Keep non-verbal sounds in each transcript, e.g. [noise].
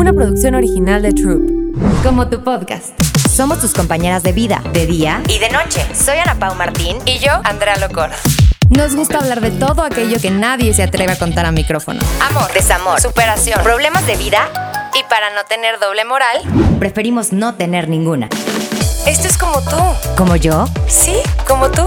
una producción original de Troop. Como tu podcast. Somos tus compañeras de vida, de día y de noche. Soy Ana Pau Martín Y yo, Andrea Locor. Nos gusta hablar de todo aquello que nadie se atreve a contar a micrófono. Amor, desamor, Superación. problemas de vida. Y para no tener doble moral, Preferimos no tener ninguna. esto es como tú. ¿Como yo? Sí, como tú.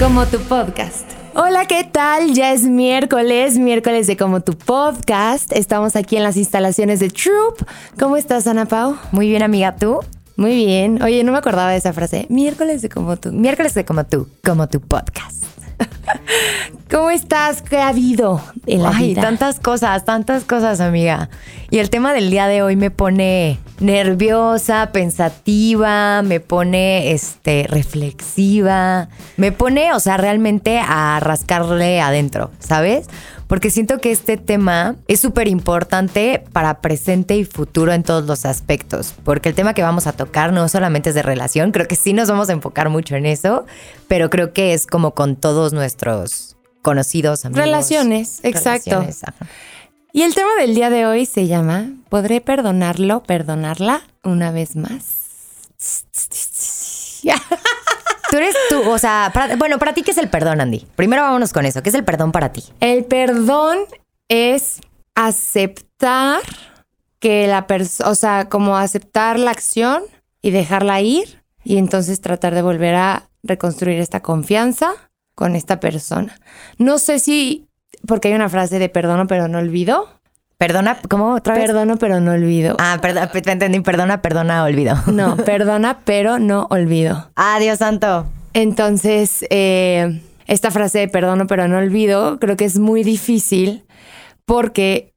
Como tu podcast. Hola, ¿qué tal? Ya es miércoles, miércoles de Como tu podcast. Estamos aquí en las instalaciones de Troop. ¿Cómo estás, Ana Pau? Muy bien, amiga, ¿tú? Muy bien. Oye, no me acordaba de esa frase. Miércoles de Como tú. Miércoles de como tú, como tu podcast. [laughs] ¿Cómo estás? ¿Qué ha habido en la Ay, vida? tantas cosas, tantas cosas, amiga. Y el tema del día de hoy me pone nerviosa, pensativa, me pone este reflexiva, me pone, o sea, realmente a rascarle adentro, ¿sabes? Porque siento que este tema es súper importante para presente y futuro en todos los aspectos. Porque el tema que vamos a tocar no solamente es de relación, creo que sí nos vamos a enfocar mucho en eso, pero creo que es como con todos nuestros conocidos, amigos. Relaciones, exacto. Relaciones. Y el tema del día de hoy se llama ¿Podré perdonarlo, perdonarla una vez más? [laughs] Tú eres tú, o sea, para- bueno, para ti, ¿qué es el perdón, Andy? Primero vámonos con eso. ¿Qué es el perdón para ti? El perdón es aceptar que la persona, o sea, como aceptar la acción y dejarla ir y entonces tratar de volver a reconstruir esta confianza con esta persona. No sé si, porque hay una frase de perdono pero no olvido. Perdona, ¿cómo otra vez? Perdono pero no olvido. Ah, perdón, te entendí, perdona, perdona, olvido. No, [laughs] perdona pero no olvido. Ah, Dios santo. Entonces, eh, esta frase de perdono pero no olvido, creo que es muy difícil porque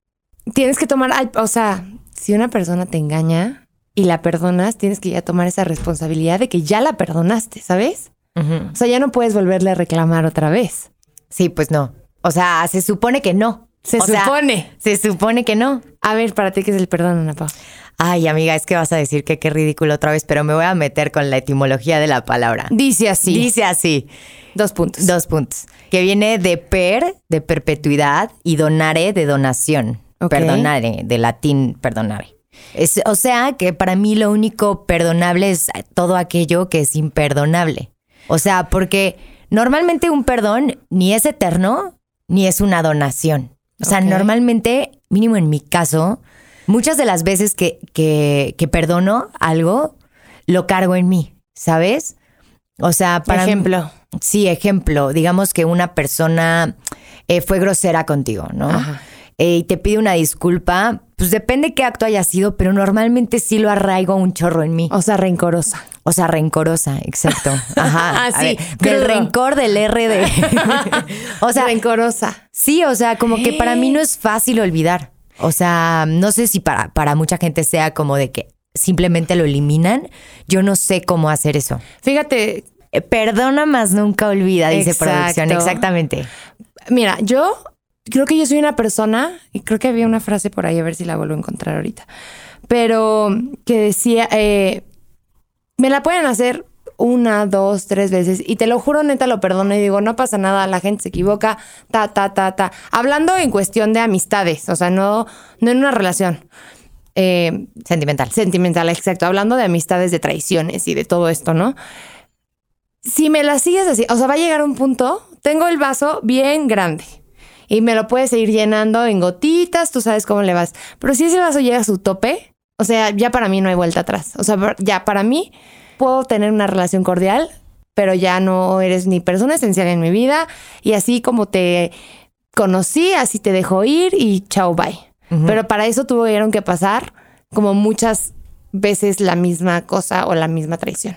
tienes que tomar, o sea, si una persona te engaña y la perdonas, tienes que ya tomar esa responsabilidad de que ya la perdonaste, ¿sabes? O sea, ya no puedes volverle a reclamar otra vez. Sí, pues no. O sea, se supone que no. Se O sea, supone. se supone que no. A ver, para ti, ¿qué es el perdón, Ana Pau? Ay, amiga, es que vas a decir que qué ridículo otra vez, pero me voy a meter con la etimología de la palabra. Dice así. Dice así. Dos puntos. Dos puntos. Que viene de per, de perpetuidad, y donare, de donación. Ok. Perdonare, de latín perdonare. Es- o sea que para mí lo único perdonable es todo aquello que es imperdonable. O sea, porque normalmente un perdón ni es eterno ni es una donación. O sea, normalmente, mínimo en mi caso, muchas de las veces que, que, que perdono algo, lo cargo en mí, ¿sabes? O sea, para ejemplo. Sí, ejemplo, digamos que una persona eh, fue grosera contigo, ¿no? Ajá. Eh, y te pide una disculpa, pues depende qué acto haya sido, pero normalmente sí lo arraigo un chorro en mí. O sea, rencorosa. O sea, rencorosa, exacto. [laughs] Ajá. Ah, A sí, ver, del rencor del R de. [laughs] [laughs] o sea, rencorosa. sí, o sea, como que para mí no es fácil olvidar. O sea, no sé si para, para mucha gente sea como de que simplemente lo eliminan. Yo no sé cómo hacer eso. Fíjate, Eh, Perdona más nunca olvida, dice Exacto. producción. Exactamente. Mira, yo creo que yo soy una persona, y creo que había una frase por ahí, a ver si la vuelvo a encontrar ahorita, pero que decía, eh, me la pueden hacer una, dos, tres veces, y te lo juro, neta, lo perdono y digo, no pasa nada, la gente se equivoca, ta, ta, ta, ta. Hablando en cuestión de amistades, o sea, no, no en una relación. Eh, Sentimental. sentimental, exacto. Hablando de amistades, de traiciones y de todo esto, ¿no? Si me la sigues así, o sea, va a llegar un punto, tengo el vaso bien grande y me lo puedes seguir llenando en gotitas, tú sabes cómo le vas. Pero si ese vaso llega a su tope, o sea, ya para mí no hay vuelta atrás. O sea, ya para mí puedo tener una relación cordial, pero ya no eres ni persona esencial en mi vida y así como te conocí, así te dejo ir y chao, bye. Pero para eso tuvieron que pasar como muchas veces la misma cosa o la misma traición.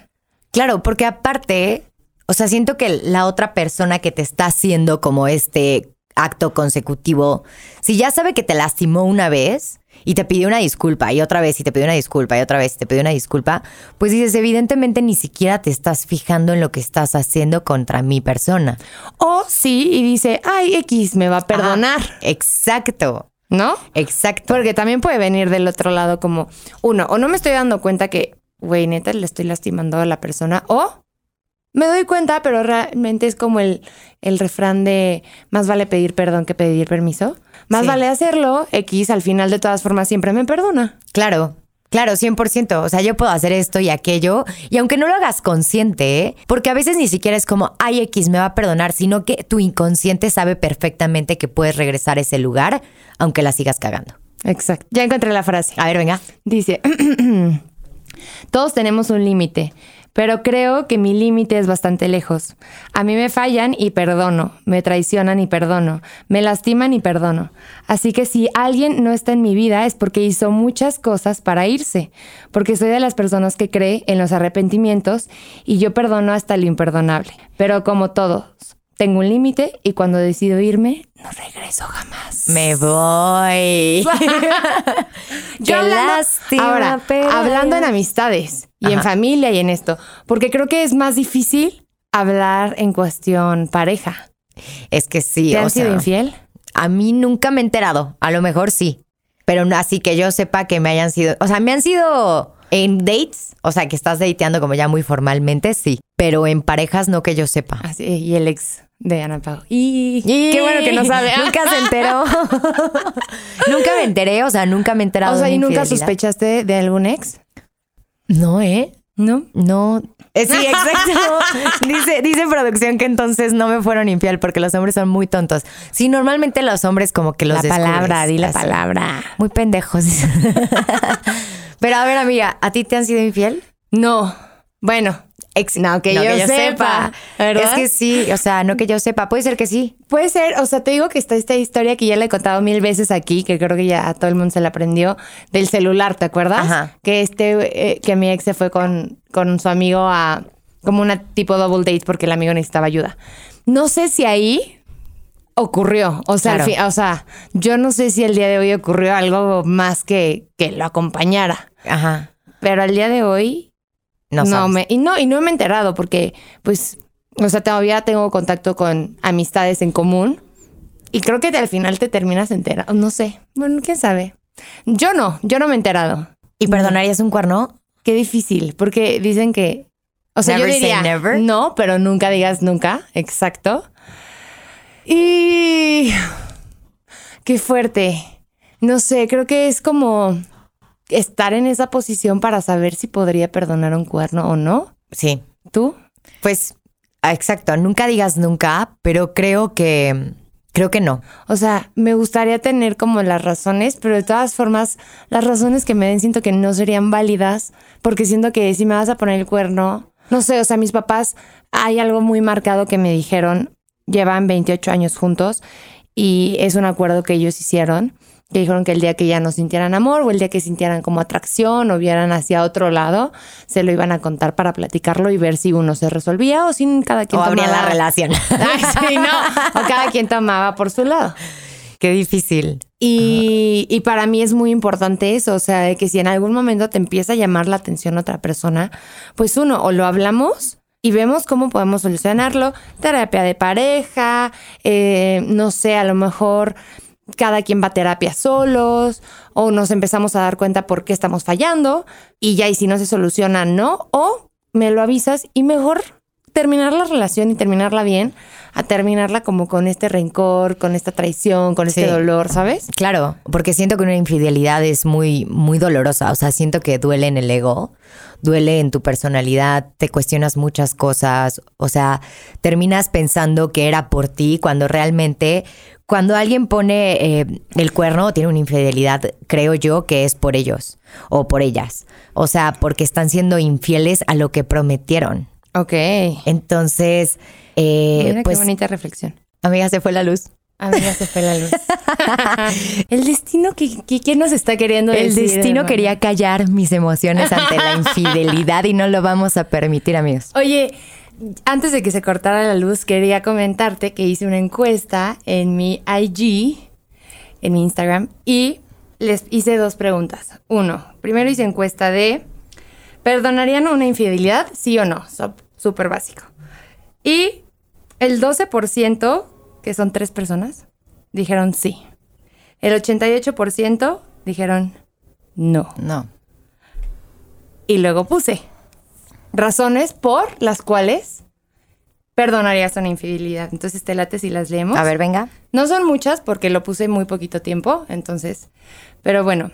Claro, porque aparte, o sea, siento que la otra persona que te está haciendo como este acto consecutivo, si ya sabe que te lastimó una vez y te pidió una disculpa y otra vez y te pidió una disculpa y otra vez y te pidió una disculpa, pues dices, evidentemente ni siquiera te estás fijando en lo que estás haciendo contra mi persona. O sí, y dice, ay, X me va a perdonar, Ah, exacto, ¿no? exacto. Porque también puede venir del otro lado como, uno, o no me estoy dando cuenta que, güey, neta, le estoy lastimando a la persona, o me doy cuenta, pero realmente es como el, el refrán de más vale pedir perdón que pedir permiso. Más Sí. vale hacerlo, X al final de todas formas siempre me perdona. Claro. Claro, 100%. O sea, yo puedo hacer esto y aquello. Y aunque no lo hagas consciente, ¿eh? porque a veces ni siquiera es como, ay, X me va a perdonar, sino que tu inconsciente sabe perfectamente que puedes regresar a ese lugar, aunque la sigas cagando. Exacto. Ya encontré la frase. A ver, venga. Dice, [clears throat] todos tenemos un límite, pero creo que mi límite es bastante lejos. A mí me fallan y perdono, me traicionan y perdono, me lastiman y perdono. Así que si alguien no está en mi vida es porque hizo muchas cosas para irse, porque soy de las personas que cree en los arrepentimientos y yo perdono hasta lo imperdonable. Pero como todos, tengo un límite y cuando decido irme, no regreso jamás. Me voy. [laughs] Yo Qué hablando- lástima, Ahora, pero- hablando en amistades y en familia y en esto, porque creo que es más difícil hablar en cuestión pareja. Es que sí, ¿Te o han sido infiel? A mí nunca me he enterado. A lo mejor sí. Pero no- así que yo sepa que me hayan sido. O sea, me han sido en dates. O sea, que estás dateando como ya muy formalmente, sí. Pero en parejas no que yo sepa. Así, y el ex de Ana Pau. Y, qué bueno que no sabe. [laughs] Nunca se enteró. [laughs] nunca me enteré, o sea, nunca me he enterado. O sea, de ¿y nunca sospechaste de algún ex? No, ¿eh? ¿No? No. Eh, sí, exacto. [laughs] dice, dice producción que entonces no me fueron infiel porque los hombres son muy tontos. Sí, normalmente los hombres como que los la palabra, di la así. palabra. Muy pendejos. [laughs] Pero a ver, amiga, ¿a ti te han sido infiel? No. Bueno, ex, no, que, No yo, sepa. ¿verdad? Es que sí, o sea, no que yo sepa. Puede ser que sí. Puede ser, o sea, te digo que está esta historia que ya le he contado mil veces aquí, que creo que ya a todo el mundo se la aprendió, del celular, ¿te acuerdas? Ajá. Que este, eh, que mi ex se fue con, con su amigo a como una tipo double date porque el amigo necesitaba ayuda. No sé si ahí ocurrió, o sea, al Claro. fin- o sea, yo no sé si el día de hoy ocurrió algo más que que lo acompañara, Ajá. pero al día de hoy No, me y no y no me he enterado porque pues o sea todavía tengo contacto con amistades en común y creo que al final te terminas enterando no sé bueno quién sabe. Yo no yo no me he enterado. ¿Y perdonarías un cuerno? qué difícil porque dicen que o sea Never yo say diría never. no pero nunca digas nunca exacto. Y qué fuerte no sé creo que es como estar en esa posición para saber si podría perdonar un cuerno o no Sí. tú Pues, ah, exacto. Nunca digas nunca, pero creo que. Creo que no. O sea, me gustaría tener como las razones, pero de todas formas, las razones que me den siento que no serían válidas, porque siento que si me vas a poner el cuerno, no sé, o sea, mis papás, hay algo muy marcado que me dijeron, llevan 28 años juntos y es un acuerdo que ellos hicieron, que dijeron que el día que ya no sintieran amor o el día que sintieran como atracción o vieran hacia otro lado, se lo iban a contar para platicarlo y ver si uno se resolvía o si cada quien O abría tomaba- la relación. [laughs] Ay, sí, no. O cada quien tomaba por su lado. [laughs] Qué difícil. Y, y para mí es muy importante eso, o sea, de que si en algún momento te empieza a llamar la atención otra persona, pues uno, o lo hablamos y vemos cómo podemos solucionarlo, terapia de pareja, eh, no sé, a lo mejor cada quien va a terapia solos, o nos empezamos a dar cuenta por qué estamos fallando, y ya, y si no se soluciona, no, o me lo avisas y mejor terminar la relación y terminarla bien, a terminarla como con este rencor, con esta traición, con este Sí. dolor, ¿sabes? Claro, porque siento que una infidelidad es muy, muy dolorosa. O sea, siento que duele en el ego, duele en tu personalidad, te cuestionas muchas cosas. O sea, terminas pensando que era por ti cuando realmente, cuando alguien pone eh, el cuerno o tiene una infidelidad, creo yo que es por ellos o por ellas. O sea, porque están siendo infieles a lo que prometieron. Ok. Entonces, eh, Mira pues, qué bonita reflexión. amiga, se fue la luz. A mí ya se fue la luz. [laughs] el destino que, que- ¿quién nos está queriendo El decir, destino hermana? quería callar mis emociones ante la infidelidad y no lo vamos a permitir, amigos. Oye, antes de que se cortara la luz, quería comentarte que hice una encuesta en mi IG, en mi Instagram, y les hice dos preguntas. Uno, primero hice encuesta de, ¿perdonarían una infidelidad? Sí o no. Súper básico. Y el 12%, que son tres personas, dijeron sí. El 88% dijeron no. No. Y luego puse razones por las cuales perdonarías una infidelidad? Entonces, te late si las leemos. A ver, venga. No son muchas porque lo puse muy poquito tiempo, entonces, pero bueno.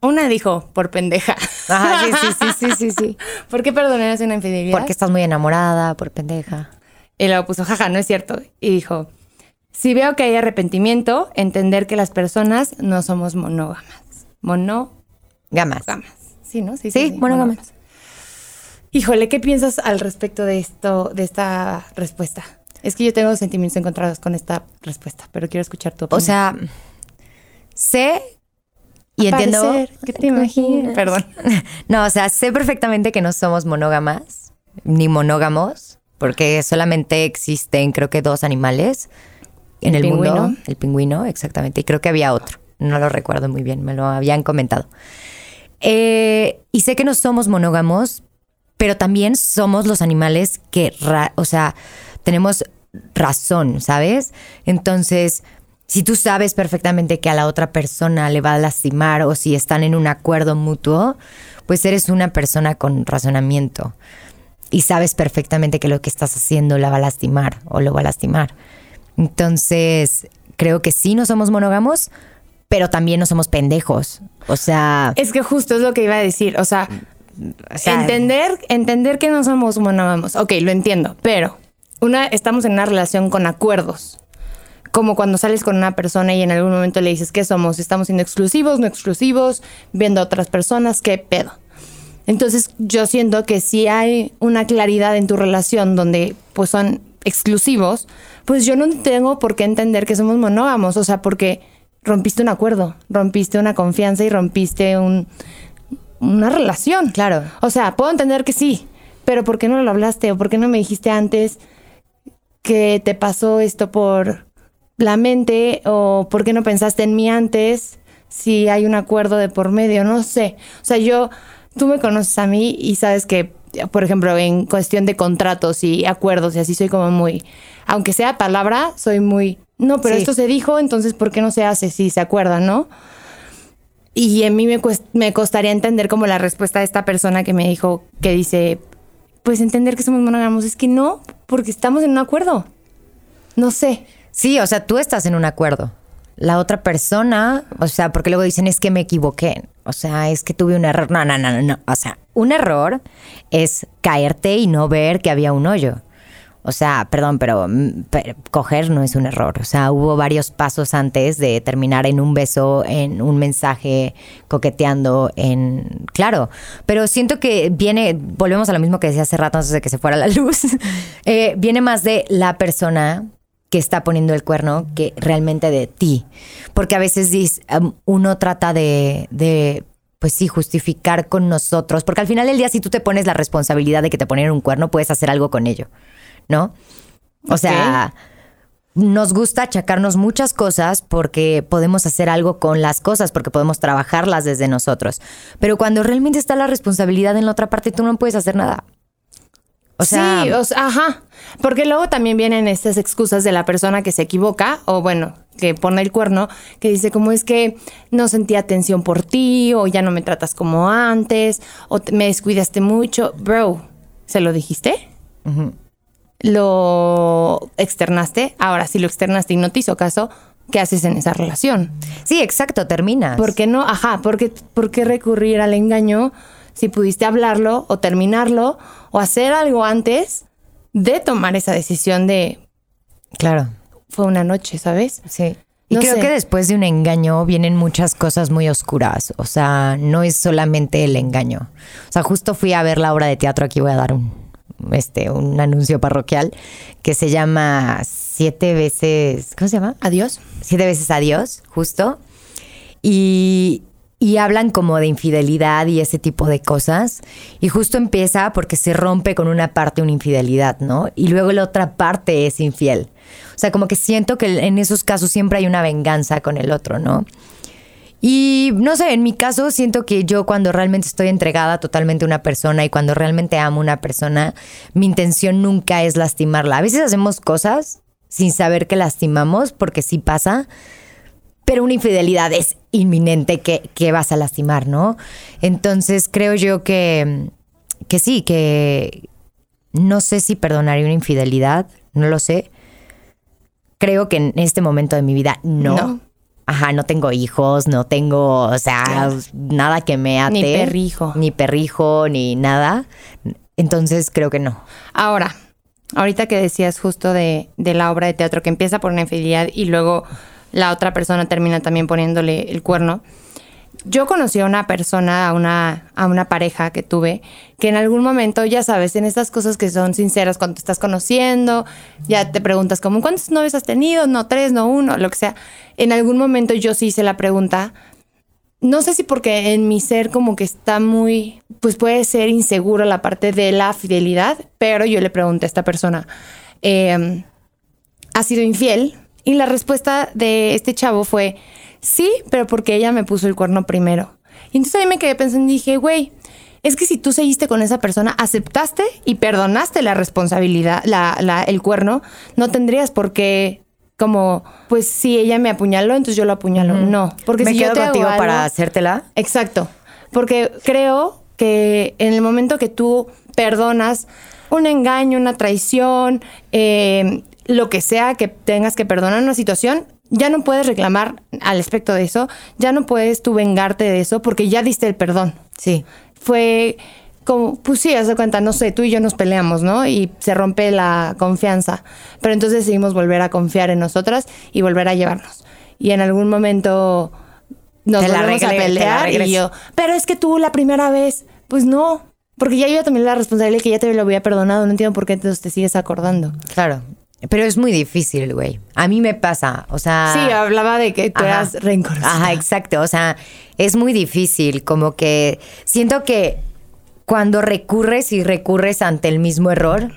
Una dijo, por pendeja. Ajá, sí, sí, sí, sí, sí, sí. [laughs] ¿Por qué perdonarías una infidelidad? Porque estás muy enamorada, por pendeja. Y luego puso, jaja, no es cierto. Y dijo, si veo que hay arrepentimiento, entender que las personas no somos monógamas. Monógamas. Gamas. Sí, ¿no? Sí, monógamas. Híjole, ¿qué piensas al respecto de esto, de esta respuesta? Es que yo tengo sentimientos encontrados con esta respuesta, pero quiero escuchar tu O opinión. sea, sé y entiendo. ¿Qué te imaginas? Perdón. [laughs] No, o sea, sé perfectamente que no somos monógamas ni monógamos, porque solamente existen, creo que dos animales en el, El mundo. El pingüino, exactamente. Y creo que había otro. No lo recuerdo muy bien, me lo habían comentado. Eh, y sé que no somos monógamos, pero también somos los animales que, o sea, tenemos razón, ¿sabes? Entonces, si tú sabes perfectamente que a la otra persona le va a lastimar o si están en un acuerdo mutuo, pues eres una persona con razonamiento y sabes perfectamente que lo que estás haciendo la va a lastimar o lo va a lastimar. Entonces, creo que sí no somos monógamos, pero también no somos pendejos. O sea, Es que justo es lo que iba a decir. O sea, entender, entender que no somos monógamos. Ok, lo entiendo, pero una, estamos en una relación con acuerdos. Como cuando sales con una persona y en algún momento le dices que somos, estamos siendo exclusivos, no exclusivos, viendo a otras personas, qué pedo. Entonces yo siento que si hay una claridad en tu relación donde pues son exclusivos, pues yo no tengo por qué entender que somos monógamos, o sea, porque rompiste un acuerdo, rompiste una confianza y rompiste un, una relación. Claro. O sea, puedo entender que sí, pero ¿por qué no lo hablaste o por qué no me dijiste antes que te pasó esto por la mente o por qué no pensaste en mí antes si hay un acuerdo de por medio? No sé. O sea, yo, tú me conoces a mí y sabes que, por ejemplo, en cuestión de contratos y acuerdos y así soy como muy, aunque sea palabra, soy muy, no, pero Sí. esto se dijo, entonces ¿por qué no se hace si se acuerdan, no? Y a mí me, cuest- me costaría entender como la respuesta de esta persona que me dijo, que dice, pues entender que somos monógamos. Es que no, porque estamos en un acuerdo. No sé. Sí, o sea, tú estás en un acuerdo. La otra persona, o sea, porque luego dicen es que me equivoqué. O sea, es que tuve un error. No, no, no, no, no. O sea, un error es caerte y no ver que había un hoyo. O sea, perdón, pero, mm, pero coger no es un error. O sea, hubo varios pasos antes de terminar en un beso, en un mensaje, coqueteando, en... Claro, pero siento que viene, volvemos a lo mismo que decía hace rato antes de que se fuera la [laughs] luz, Eh, viene más de la persona que está poniendo el cuerno que realmente de ti. Porque a veces uno trata de, pues sí, justificar con nosotros. Porque al final del día, si tú te pones la responsabilidad de que te ponen un cuerno, puedes hacer algo con ello, ¿no? O sea, nos gusta achacarnos muchas cosas porque podemos hacer algo con las cosas, porque podemos trabajarlas desde nosotros. Pero cuando realmente está la responsabilidad en la otra parte, tú no puedes hacer nada. O sea, sí, o sea, ajá. Porque luego también vienen estas excusas de la persona que se equivoca, o bueno, que pone el cuerno, que dice como es que no sentí atención por ti, o ya no me tratas como antes, o te- me descuidaste mucho. Bro, ¿se lo dijiste? ¿Lo externaste? Ahora, si lo externaste y no te hizo caso, ¿qué haces en esa relación? sí, exacto, terminas. ¿Por qué no? Ajá, ¿por qué, por qué recurrir al engaño si pudiste hablarlo o terminarlo o hacer algo antes de tomar esa decisión de Claro. fue una noche, ¿sabes? Sí. Y No creo sé. que después de un engaño vienen muchas cosas muy oscuras. O sea, no es solamente el engaño. O sea, justo fui a ver la obra de teatro. Aquí voy a dar un, este, un anuncio parroquial que se llama Siete veces. ¿Cómo se llama? Adiós. Siete veces adiós, justo. Y, y hablan como de infidelidad y ese tipo de cosas. Y justo empieza porque se rompe con una parte una infidelidad, ¿no? Y luego la otra parte es infiel. O sea, como que siento que en esos casos siempre hay una venganza con el otro, ¿no? Y no sé, en mi caso siento que yo cuando realmente estoy entregada totalmente a una persona y cuando realmente amo a una persona, mi intención nunca es lastimarla. A veces hacemos cosas sin saber que lastimamos, porque sí pasa, pero una infidelidad es inminente que, que vas a lastimar, ¿no? Entonces creo yo que, que sí, que, no sé si perdonaría una infidelidad, no lo sé. Creo que en este momento de mi vida no. No. Ajá, no tengo hijos, no tengo, o sea, nada que me ate. Ni perrijo. Ni perrijo, ni nada. Entonces creo que no. Ahora, ahorita que decías justo de, de la obra de teatro que empieza por una infidelidad y luego la otra persona termina también poniéndole el cuerno. Yo conocí a una persona, a una, a una pareja que tuve, que en algún momento, ya sabes, en estas cosas que son sinceras, cuando te estás conociendo, ya te preguntas como, ¿cuántos novios has tenido? No, tres, no uno, lo que sea. En algún momento yo sí hice la pregunta, no sé si porque en mi ser como que está muy, pues puede ser inseguro la parte de la fidelidad, pero yo le pregunté a esta persona, eh, ¿ha sido infiel? Y la respuesta de este chavo fue, sí, pero porque ella me puso el cuerno primero. Y entonces ahí me quedé pensando y dije, güey, es que si tú seguiste con esa persona, aceptaste y perdonaste la responsabilidad, la, la- el cuerno, no tendrías por qué, como, pues si ella me apuñaló, entonces yo lo apuñalo. No, porque me si quedo yo te hago contigo algo- para hacértela. Exacto. Porque creo que en el momento que tú perdonas un engaño, una traición, eh, lo que sea que tengas que perdonar una situación, ya no puedes reclamar al respecto de eso, ya no puedes tú vengarte de eso porque ya diste el perdón. Sí. Fue como, pues sí, haz de cuenta, no sé, tú y yo nos peleamos, ¿no? Y se rompe la confianza. Pero entonces decidimos volver a confiar en nosotras y volver a llevarnos. Y en algún momento nos la volvemos a regre- pelear y yo, pero es que tú la primera vez, pues no. Porque ya yo también la responsabilidad que ya te lo había perdonado, no entiendo por qué entonces te sigues acordando. Claro. Pero es muy difícil, güey. A mí me pasa. O sea. Sí, hablaba de que tú Ajá. eras. Ajá, exacto. O sea, es muy difícil. Como que siento que cuando recurres y recurres ante el mismo error,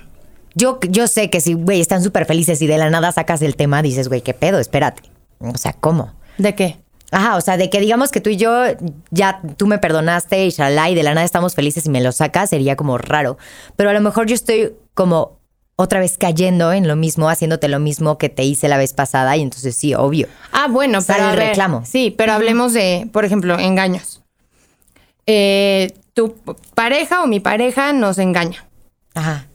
yo, yo sé que si, güey, están súper felices y de la nada sacas el tema, dices, güey, ¿qué pedo? Espérate. O sea, ¿cómo? ¿De qué? Ajá, o sea, de que digamos que tú y yo ya tú me perdonaste y shalá, y de la nada estamos felices y me lo sacas, sería como raro. Pero a lo mejor yo estoy como otra vez cayendo en lo mismo, haciéndote lo mismo que te hice la vez pasada, y entonces sí, obvio. Ah, bueno, Sale pero el ver, reclamo. Sí, pero hablemos de, por ejemplo, engaños. Eh, tu pareja o mi pareja nos engaña. Ajá.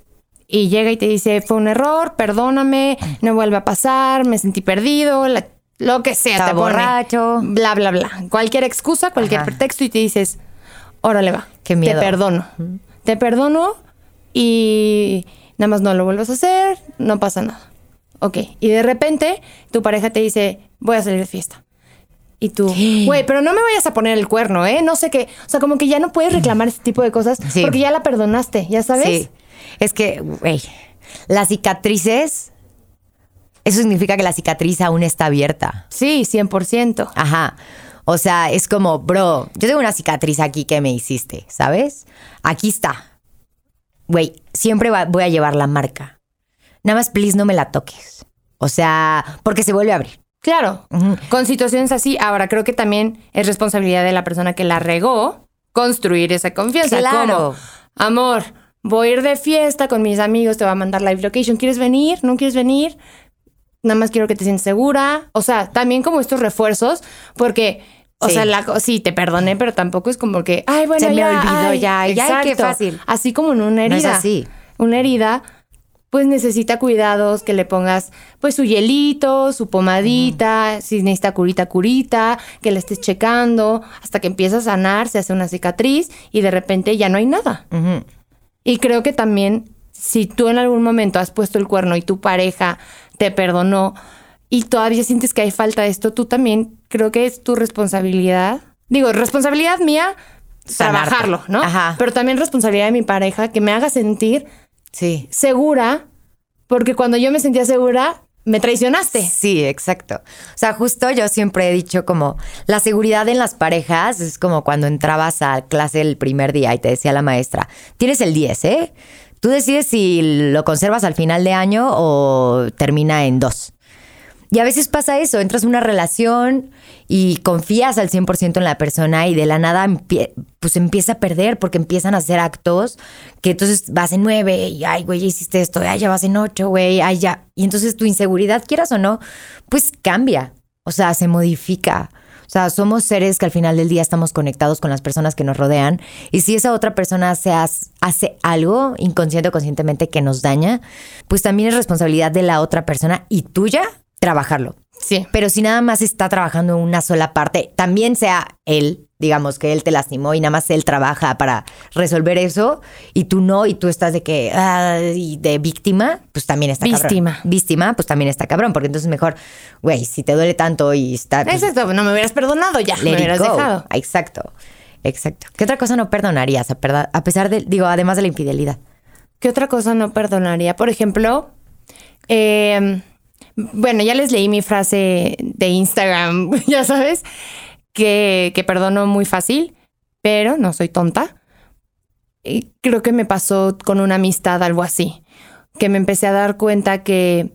Y llega y te dice, fue un error, perdóname, no vuelve a pasar, me sentí perdido, la- lo que sea. Estaba te pone, borracho. Bla, bla, bla. Cualquier excusa, cualquier Ajá. pretexto y te dices, órale va. Qué miedo. Te perdono. Te perdono y nada más no lo vuelvas a hacer, no pasa nada. Ok. Y de repente tu pareja te dice, voy a salir de fiesta. Y tú, güey, pero no me vayas a poner el cuerno, ¿eh? No sé qué. O sea, como que ya no puedes reclamar ese tipo de cosas Sí. porque ya la perdonaste, ¿ya sabes? Sí. Es que, güey, las cicatrices, eso significa que la cicatriz aún está abierta. Sí, 100%. Ajá. O sea, es como, bro, yo tengo una cicatriz aquí que me hiciste, ¿sabes? Aquí está. Güey, siempre va- voy a llevar la marca. Nada más, please, no me la toques. O sea, porque se vuelve a abrir. Claro, con situaciones así, ahora creo que también es responsabilidad de la persona que la regó construir esa confianza. Claro. Como, amor, voy a ir de fiesta con mis amigos, te voy a mandar live location, ¿quieres venir? ¿No quieres venir? Nada más quiero que te sientas segura. O sea, también como estos refuerzos, porque, o Sí. sea, la, sí, te perdoné, pero tampoco es como que, ay, bueno, Se me ya, olvidó ay, ya, ya, ay, qué exacto. fácil. Así como en una No es herida. así. Una herida pues necesita cuidados, que le pongas pues su hielito, su pomadita, si necesita curita, curita, que le estés checando, hasta que empieza a sanar, se hace una cicatriz y de repente ya no hay nada. Y creo que también si tú en algún momento has puesto el cuerno y tu pareja te perdonó y todavía sientes que hay falta de esto, tú también creo que es tu responsabilidad. Digo, responsabilidad mía Sanarte. trabajarlo, ¿no? Ajá. Pero también responsabilidad de mi pareja que me haga sentir Sí. segura, porque cuando yo me sentía segura, me traicionaste. Sí, exacto. O sea, justo yo siempre he dicho como la seguridad en las parejas es como cuando entrabas a clase el primer día y te decía la maestra, tienes el 10, ¿eh? Tú decides si lo conservas al final de año o termina en 2. Y a veces pasa eso, entras en una relación y confías al 100% en la persona y de la nada pues empieza a perder porque empiezan a hacer actos que entonces vas en nueve y ay, güey, ya hiciste esto, ay, ya vas en ocho, güey, ay, ya. Y entonces tu inseguridad, quieras o no, pues cambia, o sea, se modifica. O O sea, somos seres que al final del día estamos conectados con las personas que nos rodean. Y si esa otra persona se hace, hace algo inconsciente o conscientemente que nos daña, pues también es responsabilidad de la otra persona y tuya trabajarlo. Sí. Pero si nada más está trabajando en una sola parte, también sea él, digamos que él te lastimó y nada más él trabaja para resolver eso y tú no y tú estás de que ah, y de víctima, pues también está Víctima. cabrón. Víctima, pues también está cabrón, porque entonces mejor, güey, si te duele tanto y está pues, Es esto, no me hubieras perdonado ya, me hubieras go. dejado. Exacto. Exacto. ¿Qué otra cosa no perdonarías a, a pesar de, digo, además de la infidelidad? ¿Qué otra cosa no perdonaría? Por ejemplo, eh, bueno, ya les leí mi frase de Instagram, [laughs] ya sabes, que, que perdono muy fácil, pero no soy tonta. Creo que me pasó con una amistad algo así, que me empecé a dar cuenta que,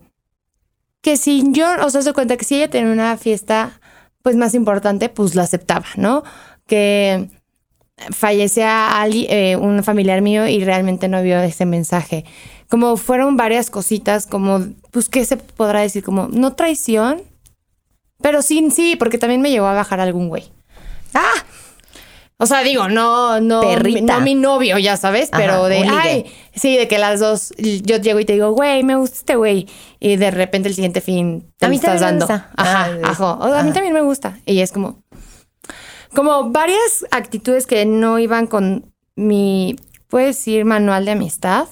que si yo, o sea, se cuenta que si ella tenía una fiesta pues más importante, pues la aceptaba, ¿no? Que fallecía eh, un familiar mío y realmente no vio ese mensaje. Como fueron varias cositas, como, pues, ¿qué se podrá decir? Como, no traición, pero sí, sí, porque también me llegó a bajar algún güey. ¡Ah! O sea, digo, no, no, Perrita. no mi novio, ya sabes, Ajá, pero de, ay, sí, de que las dos, yo llego y te digo, güey, me gusta este güey, y de repente el siguiente fin te A mí estás también me dando. gusta. Ajá, Ah, es- ajá. O sea, a mí ajá. también me gusta. Y es como, como varias actitudes que no iban con mi, puedes decir, manual de amistad,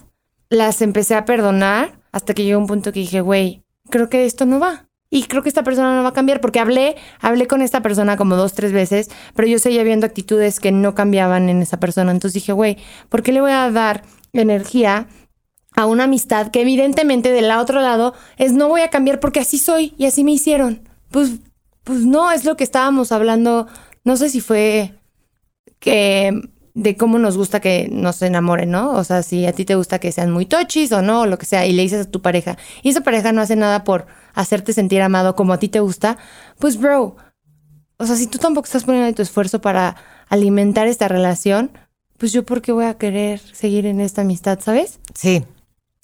las empecé a perdonar hasta que llegó un punto que dije, güey, creo que esto no va. Y creo que esta persona no va a cambiar porque hablé, hablé con esta persona como dos, tres veces, pero yo seguía viendo actitudes que no cambiaban en esa persona. Entonces dije, güey, ¿por qué le voy a dar energía a una amistad que evidentemente del otro lado es no voy a cambiar porque así soy y así me hicieron? Pues, pues no, es lo que estábamos hablando. No sé si fue que de cómo nos gusta que nos enamoren, ¿no? O sea, si a ti te gusta que sean muy tochis o no, o lo que sea, y le dices a tu pareja, y esa pareja no hace nada por hacerte sentir amado como a ti te gusta, pues bro, o sea, si tú tampoco estás poniendo tu esfuerzo para alimentar esta relación, pues yo por qué voy a querer seguir en esta amistad, ¿sabes? Sí.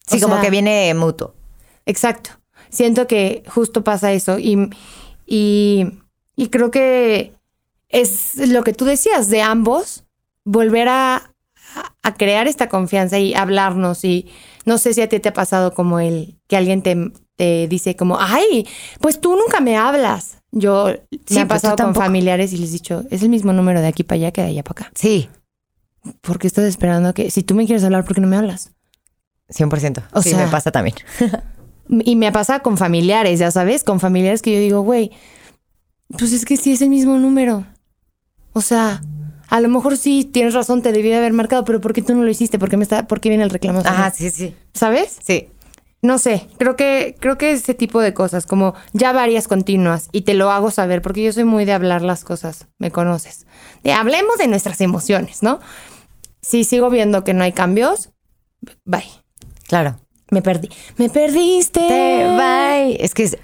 Sí, O como sea- que viene mutuo. Exacto. Siento que justo pasa eso y, y, y creo que es lo que tú decías de ambos, volver a, a crear esta confianza y hablarnos y no sé si a ti te ha pasado como el que alguien te, te dice como, ay, pues tú nunca me hablas. Yo Sí, me ha pues pasado con familiares y les he dicho, es el mismo número de aquí para allá que de allá para acá. Sí, ¿Por qué estás esperando que, si tú me quieres hablar, ¿por qué no me hablas? 100%. O sí, sea- me pasa también. [laughs] Y me pasa con familiares, ya sabes, con familiares que yo digo, güey, pues es que sí es el mismo número. O sea, a lo mejor sí tienes razón, te debí de haber marcado, pero ¿por qué tú no lo hiciste? ¿Por qué me está, por qué viene el reclamo? mí? sí, sí. ¿Sabes? Sí. No sé, creo que, creo que ese tipo de cosas, como ya varias continuas, y te lo hago saber, porque yo soy muy de hablar las cosas, me conoces. De hablemos de nuestras emociones, ¿no? Si sigo viendo que no hay cambios, bye. Claro. Me perdí. Me perdiste. Te- bye. Es que es,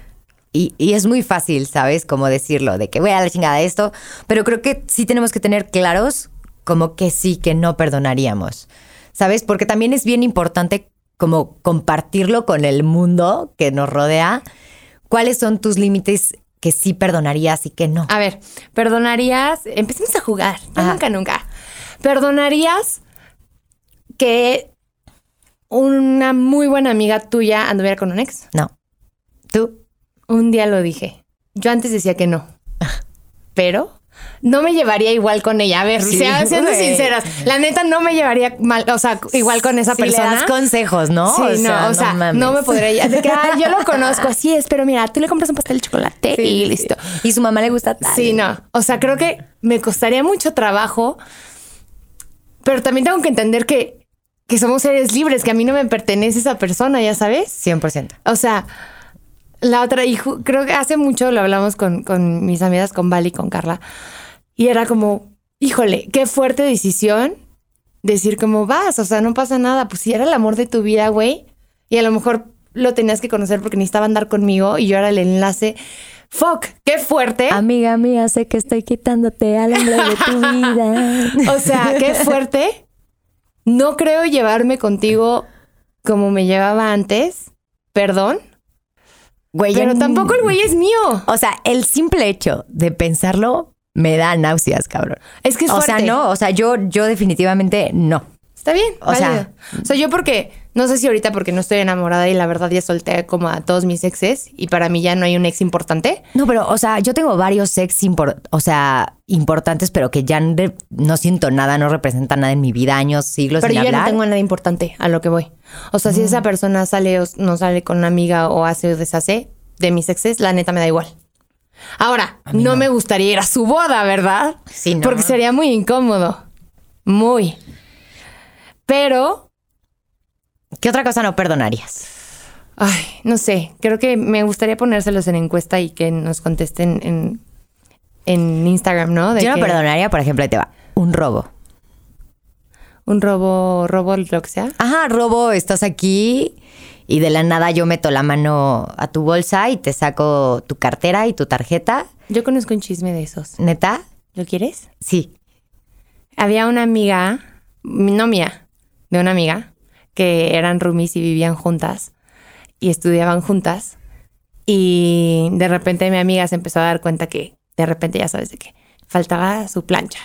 y, y es muy fácil, ¿sabes? Como decirlo, de que voy a la chingada de esto. Pero creo que sí tenemos que tener claros como que sí, que no perdonaríamos. ¿Sabes? Porque también es bien importante como compartirlo con el mundo que nos rodea. ¿Cuáles son tus límites que sí perdonarías y que no? A ver, perdonarías. Empecemos a jugar. Yo nunca, nunca. Perdonarías que una muy buena amiga tuya anduviera con un ex. No. ¿Tú? Un día lo dije. Yo antes decía que no. Pero no me llevaría igual con ella. A ver, Sí, sea- siendo sinceras, la neta no me llevaría mal, o sea, igual con esa Si le persona. das consejos, ¿no? Sí, no, o sea, no, mames. me podría. De que, "Ay, yo lo conozco, así es, pero mira, tú le compras un pastel de chocolate Sí, y listo. Y su mamá le gusta tal. Sí, no. O sea, creo que me costaría mucho trabajo, pero también tengo que entender que, que somos seres libres, que a mí no me pertenece esa persona, ya sabes. 100%. O sea, la otra, y creo que hace mucho lo hablamos con, con mis amigas, con Val y con Carla, y era como, híjole, qué fuerte decisión decir como vas, o sea, no pasa nada, pues si era el amor de tu vida, güey, y a lo mejor lo tenías que conocer porque necesitaba andar conmigo y yo era el enlace. Fuck, qué fuerte. Amiga mía, sé que estoy quitándote al hombre de tu vida. [laughs] O sea, qué fuerte. No creo llevarme contigo como me llevaba antes. Perdón. Güey, Pero tampoco el güey es mío. O sea, el simple hecho de pensarlo me da náuseas, cabrón. Es que es o sea, no, o sea, yo, yo definitivamente no. Está bien, O sea-. O sea, yo porque, no sé si ahorita porque no estoy enamorada y la verdad ya solté como a todos mis exes y para mí ya no hay un ex importante. No, pero, o sea, yo tengo varios ex, impor- o sea, importantes, pero que ya no, siento nada, no representan nada en mi vida, años, siglos Pero sin yo ya no hablar. tengo nada importante a lo que voy. O sea, si esa persona sale o no sale con una amiga o hace o deshace de mis exes, la neta me da igual. Ahora, no, me gustaría ir a su boda, ¿verdad? Sí, no. Porque sería muy incómodo. Muy. Pero, ¿Qué otra cosa no perdonarías? ay, no sé, creo que me gustaría ponérselos en encuesta y que nos contesten en, en Instagram, ¿no? De Yo no que perdonaría, por ejemplo, ahí te va, un robo. Un robo, robo, lo que sea. Ajá, robo, estás aquí y de la nada yo meto la mano a tu bolsa y te saco tu cartera y tu tarjeta. Yo conozco un chisme de esos. ¿Neta? ¿Lo quieres? Sí. Había una amiga, no mía, de una amiga, que eran roomies y vivían juntas y estudiaban juntas. Y de repente mi amiga se empezó a dar cuenta que, de repente ya sabes de qué, faltaba su plancha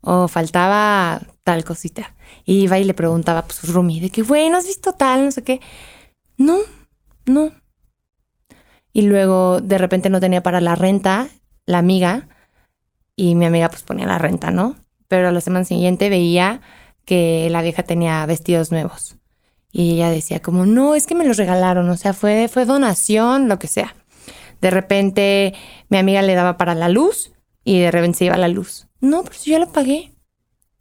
o faltaba tal cosita. Y iba y le preguntaba pues, su roomie de que, güey, ¿no has visto tal? No sé qué. No, no. Y luego de repente no tenía para la renta, la amiga, y mi amiga pues ponía la renta, ¿no? Pero la semana siguiente veía que la vieja tenía vestidos nuevos. Y ella decía como, no, es que me los regalaron, o sea, fue, fue donación, lo que sea. De repente mi amiga le daba para la luz y de repente se iba la luz. No, pero si yo la pagué.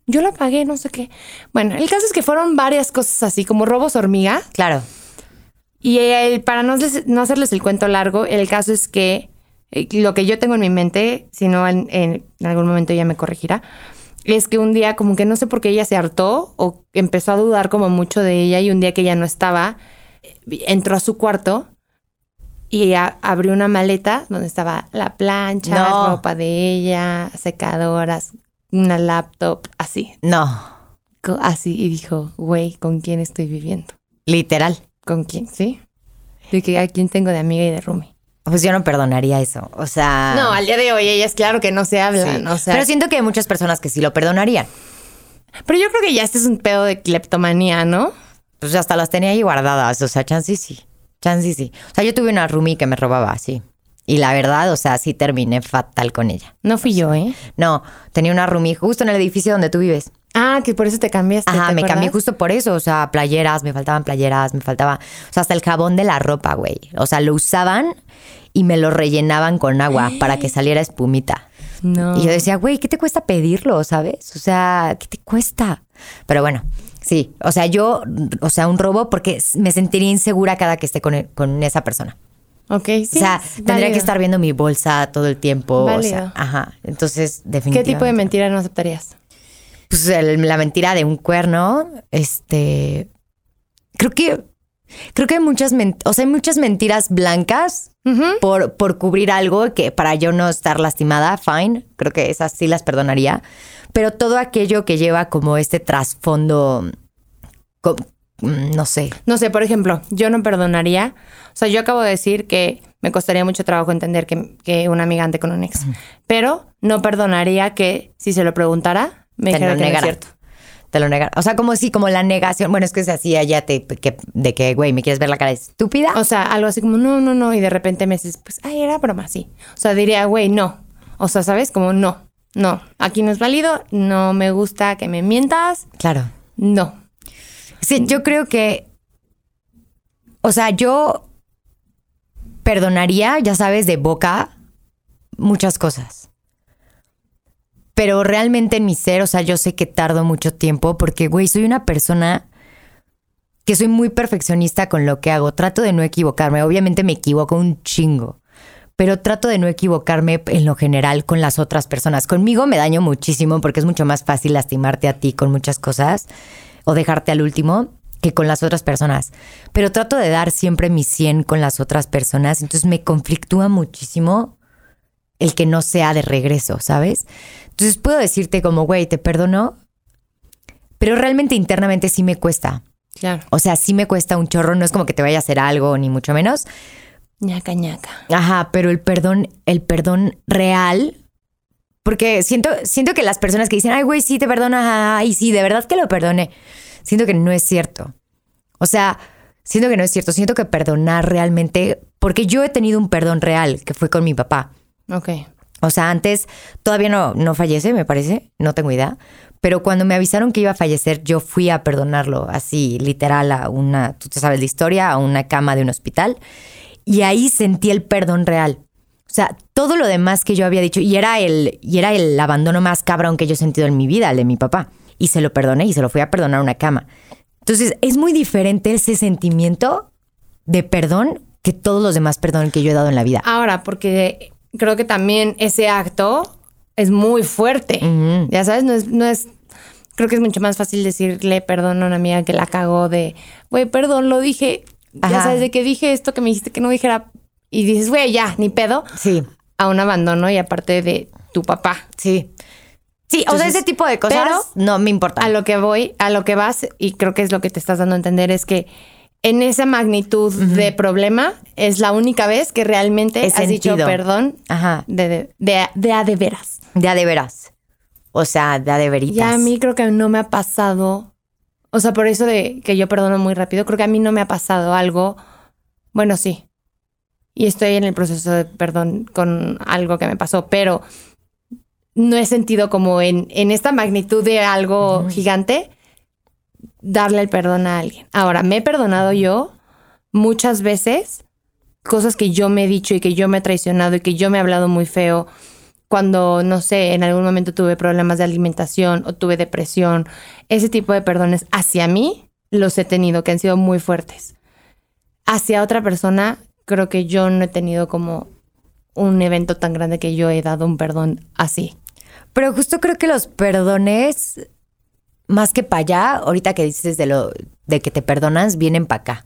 Yo la pagué, no sé qué. Bueno, el caso es que fueron varias cosas así, como robos hormiga. Claro. Y eh, para no, hacerles- no hacerles el cuento largo, el caso es que eh, lo que yo tengo en mi mente, si no en, en algún momento ella me corregirá, es que un día como que no sé por qué ella se hartó o empezó a dudar como mucho de ella y un día que ella no estaba, eh, entró a su cuarto y abrió una maleta donde estaba la plancha, No. ropa de ella, secadoras, una laptop, así, No. así y dijo, güey, ¿con quién estoy viviendo? Literal. ¿Con quién? ¿Sí? De que a quién tengo de amiga y de roomie. Pues yo no perdonaría eso. O sea. No, al día de hoy ellas claro que no se hablan, sí. o sea. Pero siento que hay muchas personas que sí lo perdonarían. pero yo creo que ya este es un pedo de cleptomanía, ¿no? Pues hasta las tenía ahí guardadas. O sea, chance sí. Chance sí. O sea, yo tuve una roomie que me robaba, sí. Y la verdad, o sea, sí terminé fatal con ella. No fui yo, ¿eh? No, tenía una roomie justo en el edificio donde tú vives. Ah, que por eso te cambiaste. Ajá, ¿te me cambié justo por eso. O sea, playeras, me faltaban playeras, me faltaba. O sea, hasta el jabón de la ropa, güey. O sea, lo usaban y me lo rellenaban con agua para que saliera espumita. No. Y yo decía, güey, ¿qué te cuesta pedirlo, sabes? O sea, ¿qué te cuesta? Pero bueno, sí. O sea, yo, o sea, un robo porque me sentiría insegura cada que esté con, con esa persona. Ok, sí. o sea, tendría válido. que estar viendo mi bolsa todo el tiempo. O Válido. sea, ajá. Entonces, ¿Qué definitivamente. tipo de mentira no aceptarías? Pues el- la mentira de un cuerno, este. Creo que. Creo que hay muchas, o sea, hay muchas mentiras blancas por, por cubrir algo que para yo no estar lastimada, fine. Creo que esas sí las perdonaría. Pero todo aquello que lleva como este trasfondo, mm, no sé. No sé, por ejemplo, yo no perdonaría. O sea, yo acabo de decir que me costaría mucho trabajo entender que, que una amiga ande con un ex. Pero no perdonaría que si se lo preguntara, me Te lo que no es negara. cierto. Te lo negar. O sea, como si, como la negación. Bueno, es que se hacía ya te, que, de que, güey, me quieres ver la cara estúpida. O sea, algo así como, no, no, no. Y de repente me dices, pues, ay, era broma, sí. O sea, diría, güey, no. O sea, ¿sabes? Como, no, no. Aquí no es válido. No me gusta que me mientas. claro. No. Sí, yo creo que. O sea, yo perdonaría, ya sabes, de boca muchas cosas. Pero realmente en mi ser, o sea, yo sé que tardo mucho tiempo porque, güey, soy una persona que soy muy perfeccionista con lo que hago. Trato de no equivocarme. Obviamente me equivoco un chingo. Pero trato de no equivocarme en lo general con las otras personas. Conmigo me daño muchísimo porque es mucho más fácil lastimarte a ti con muchas cosas o dejarte al último que con las otras personas. Pero trato de dar siempre mi 100 con las otras personas. Entonces me conflictúa muchísimo el que no sea de regreso, ¿sabes? Entonces puedo decirte como, güey, te perdono, pero realmente internamente sí me cuesta. Claro. O sea, sí me cuesta un chorro, no es como que te vaya a hacer algo, ni mucho menos, ñaca ñaca. Ajá, pero el perdón, el perdón real, porque siento, siento que las personas que dicen, ay, güey, sí te perdono, ajá, y sí, de verdad que lo perdone, siento que no es cierto. O sea, siento que no es cierto, siento que perdonar realmente, porque yo he tenido un perdón real, que fue con mi papá. Ok. O sea, antes todavía no, no fallece, me parece, no tengo idea. Pero cuando me avisaron que iba a fallecer, yo fui a perdonarlo, así literal, a una, tú te sabes la historia, a una cama de un hospital. Y ahí sentí el perdón real. O sea, todo lo demás que yo había dicho, y era el, y era el abandono más cabrón que yo he sentido en mi vida, el de mi papá. Y se lo perdoné y se lo fui a perdonar a una cama. Entonces, es muy diferente ese sentimiento de perdón que todos los demás perdón que yo he dado en la vida. Ahora, porque creo que también ese acto es muy fuerte. Ya sabes, no es, no es. Creo que es mucho más fácil decirle perdón a una amiga que la cagó de, güey, perdón, lo dije. Ya sabes, de que dije esto que me dijiste que no dijera. Y dices, güey, ya, ni pedo. Sí, A un abandono y aparte de tu papá. sí. Sí, o sea, ese tipo de cosas pero no me importa. A lo que voy, a lo que vas, y creo que es lo que te estás dando a entender, es que en esa magnitud de problema es la única vez que realmente He has dicho sentido. perdón Ajá. de, de, de, de a de veras. De a de veras. O sea, de a de veritas. Y a mí creo que no me ha pasado, o sea, por eso de que yo perdono muy rápido, creo que a mí no me ha pasado algo, bueno, sí. Y estoy en el proceso de perdón con algo que me pasó, pero no he sentido como en, en esta magnitud de algo gigante darle el perdón a alguien. Ahora, me he perdonado yo muchas veces cosas que yo me he dicho y que yo me he traicionado y que yo me he hablado muy feo cuando, no sé, en algún momento tuve problemas de alimentación o tuve depresión. Ese tipo de perdones hacia mí los he tenido, que han sido muy fuertes. Hacia otra persona, creo que yo no he tenido como un evento tan grande que yo he dado un perdón así. Pero justo creo que los perdones, más que para allá, ahorita que dices de lo de que te perdonas, vienen para acá.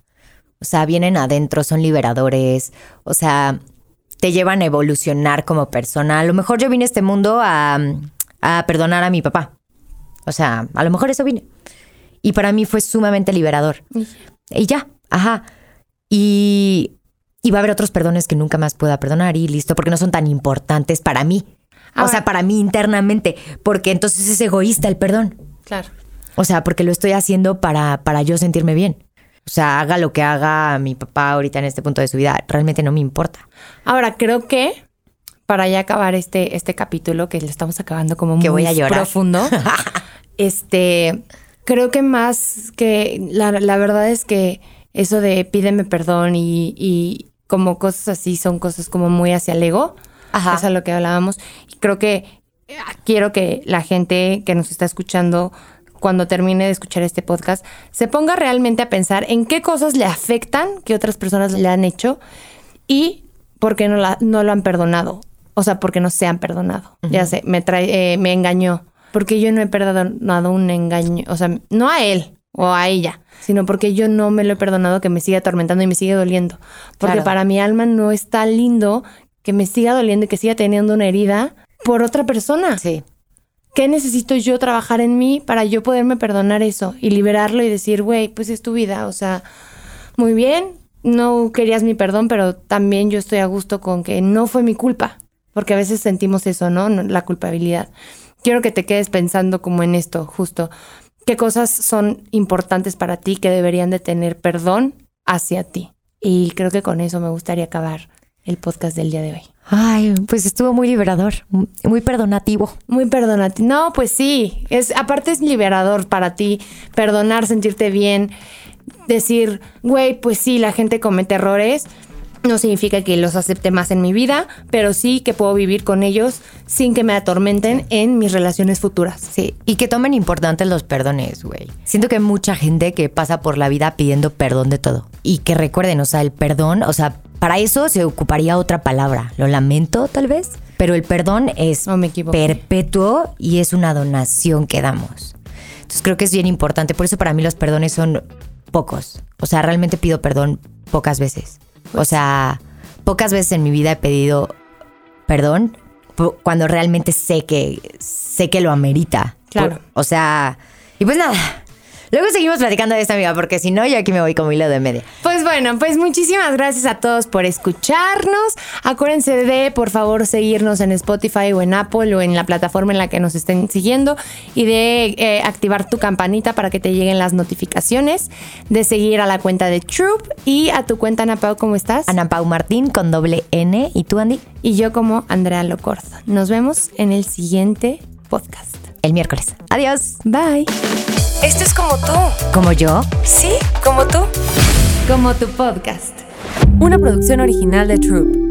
O sea, vienen adentro, son liberadores. O sea, te llevan a evolucionar como persona. A lo mejor yo vine a este mundo a, a perdonar a mi papá. O sea, a lo mejor eso vine. Y para mí fue sumamente liberador. Y ya, ajá. Y, y va a haber otros perdones que nunca más pueda perdonar y listo, porque no son tan importantes para mí. o sea, para mí internamente, porque entonces es egoísta el perdón. Claro. O sea, porque lo estoy haciendo para, para yo sentirme bien. O sea, haga lo que haga mi papá ahorita en este punto de su vida, realmente no me importa. Ahora, creo que para ya acabar este, este capítulo, que lo estamos acabando como Que muy voy a llorar. profundo, [laughs] este, creo que más que la, la verdad es que eso de pídeme perdón y, y como cosas así son cosas como muy hacia el ego. Ajá. Es a lo que hablábamos. Y creo que quiero que la gente que nos está escuchando cuando termine de escuchar este podcast se ponga realmente a pensar en qué cosas le afectan que otras personas le han hecho y por qué no, la, no lo han perdonado. O sea, porque no se han perdonado. Ya sé, me, trae, eh, me engañó. Porque yo no he perdonado un engaño. O sea, no a él o a ella, sino porque yo no me lo he perdonado que me sigue atormentando y me sigue doliendo. Porque Claro. para mi alma no está lindo que me siga doliendo y que siga teniendo una herida por otra persona. Sí. ¿Qué necesito yo trabajar en mí para yo poderme perdonar eso y liberarlo y decir, güey, pues es tu vida? O sea, muy bien, no querías mi perdón, pero también yo estoy a gusto con que no fue mi culpa, porque a veces sentimos eso, ¿no? La culpabilidad. Quiero que te quedes pensando como en esto, justo. ¿Qué cosas son importantes para ti que deberían de tener perdón hacia ti? Y creo que con eso me gustaría acabar el podcast del día de hoy. Ay, pues estuvo muy liberador, muy perdonativo. Muy perdonativo. No, pues sí. Es, aparte es liberador para ti perdonar, sentirte bien, decir, güey, pues sí, la gente comete errores. No significa que los acepte más en mi vida, pero sí que puedo vivir con ellos sin que me atormenten en mis relaciones futuras. Sí, y que tomen importantes los perdones, güey. Siento que hay mucha gente que pasa por la vida pidiendo perdón de todo. Y que recuerden, o sea, el perdón, o sea, para eso se ocuparía otra palabra. Lo lamento, tal vez. Pero el perdón es No me perpetuo y es una donación que damos. Entonces creo que es bien importante. Por eso para mí los perdones son pocos. O sea, realmente pido perdón pocas veces. O sea, pocas veces en mi vida he pedido perdón cuando realmente sé que sé que lo amerita. Claro. Por- o sea, y pues nada. Luego seguimos platicando de esta amiga, porque si no, yo aquí me voy como hilo de media. Pues bueno, pues muchísimas gracias a todos por escucharnos. Acuérdense de, por favor, seguirnos en Spotify o en Apple o en la plataforma en la que nos estén siguiendo y de eh, activar tu campanita para que te lleguen las notificaciones, de seguir a la cuenta de Troop y a tu cuenta, Ana Pau, ¿cómo estás? Ana Pau Martín con doble N. ¿Y tú, Andy? Y yo como Andrea Locordo. Nos vemos en el siguiente podcast. El miércoles. Adiós. Bye. Esto es como tú. ¿Como yo? Sí, como tú. Como tu podcast. Una producción original de Troop.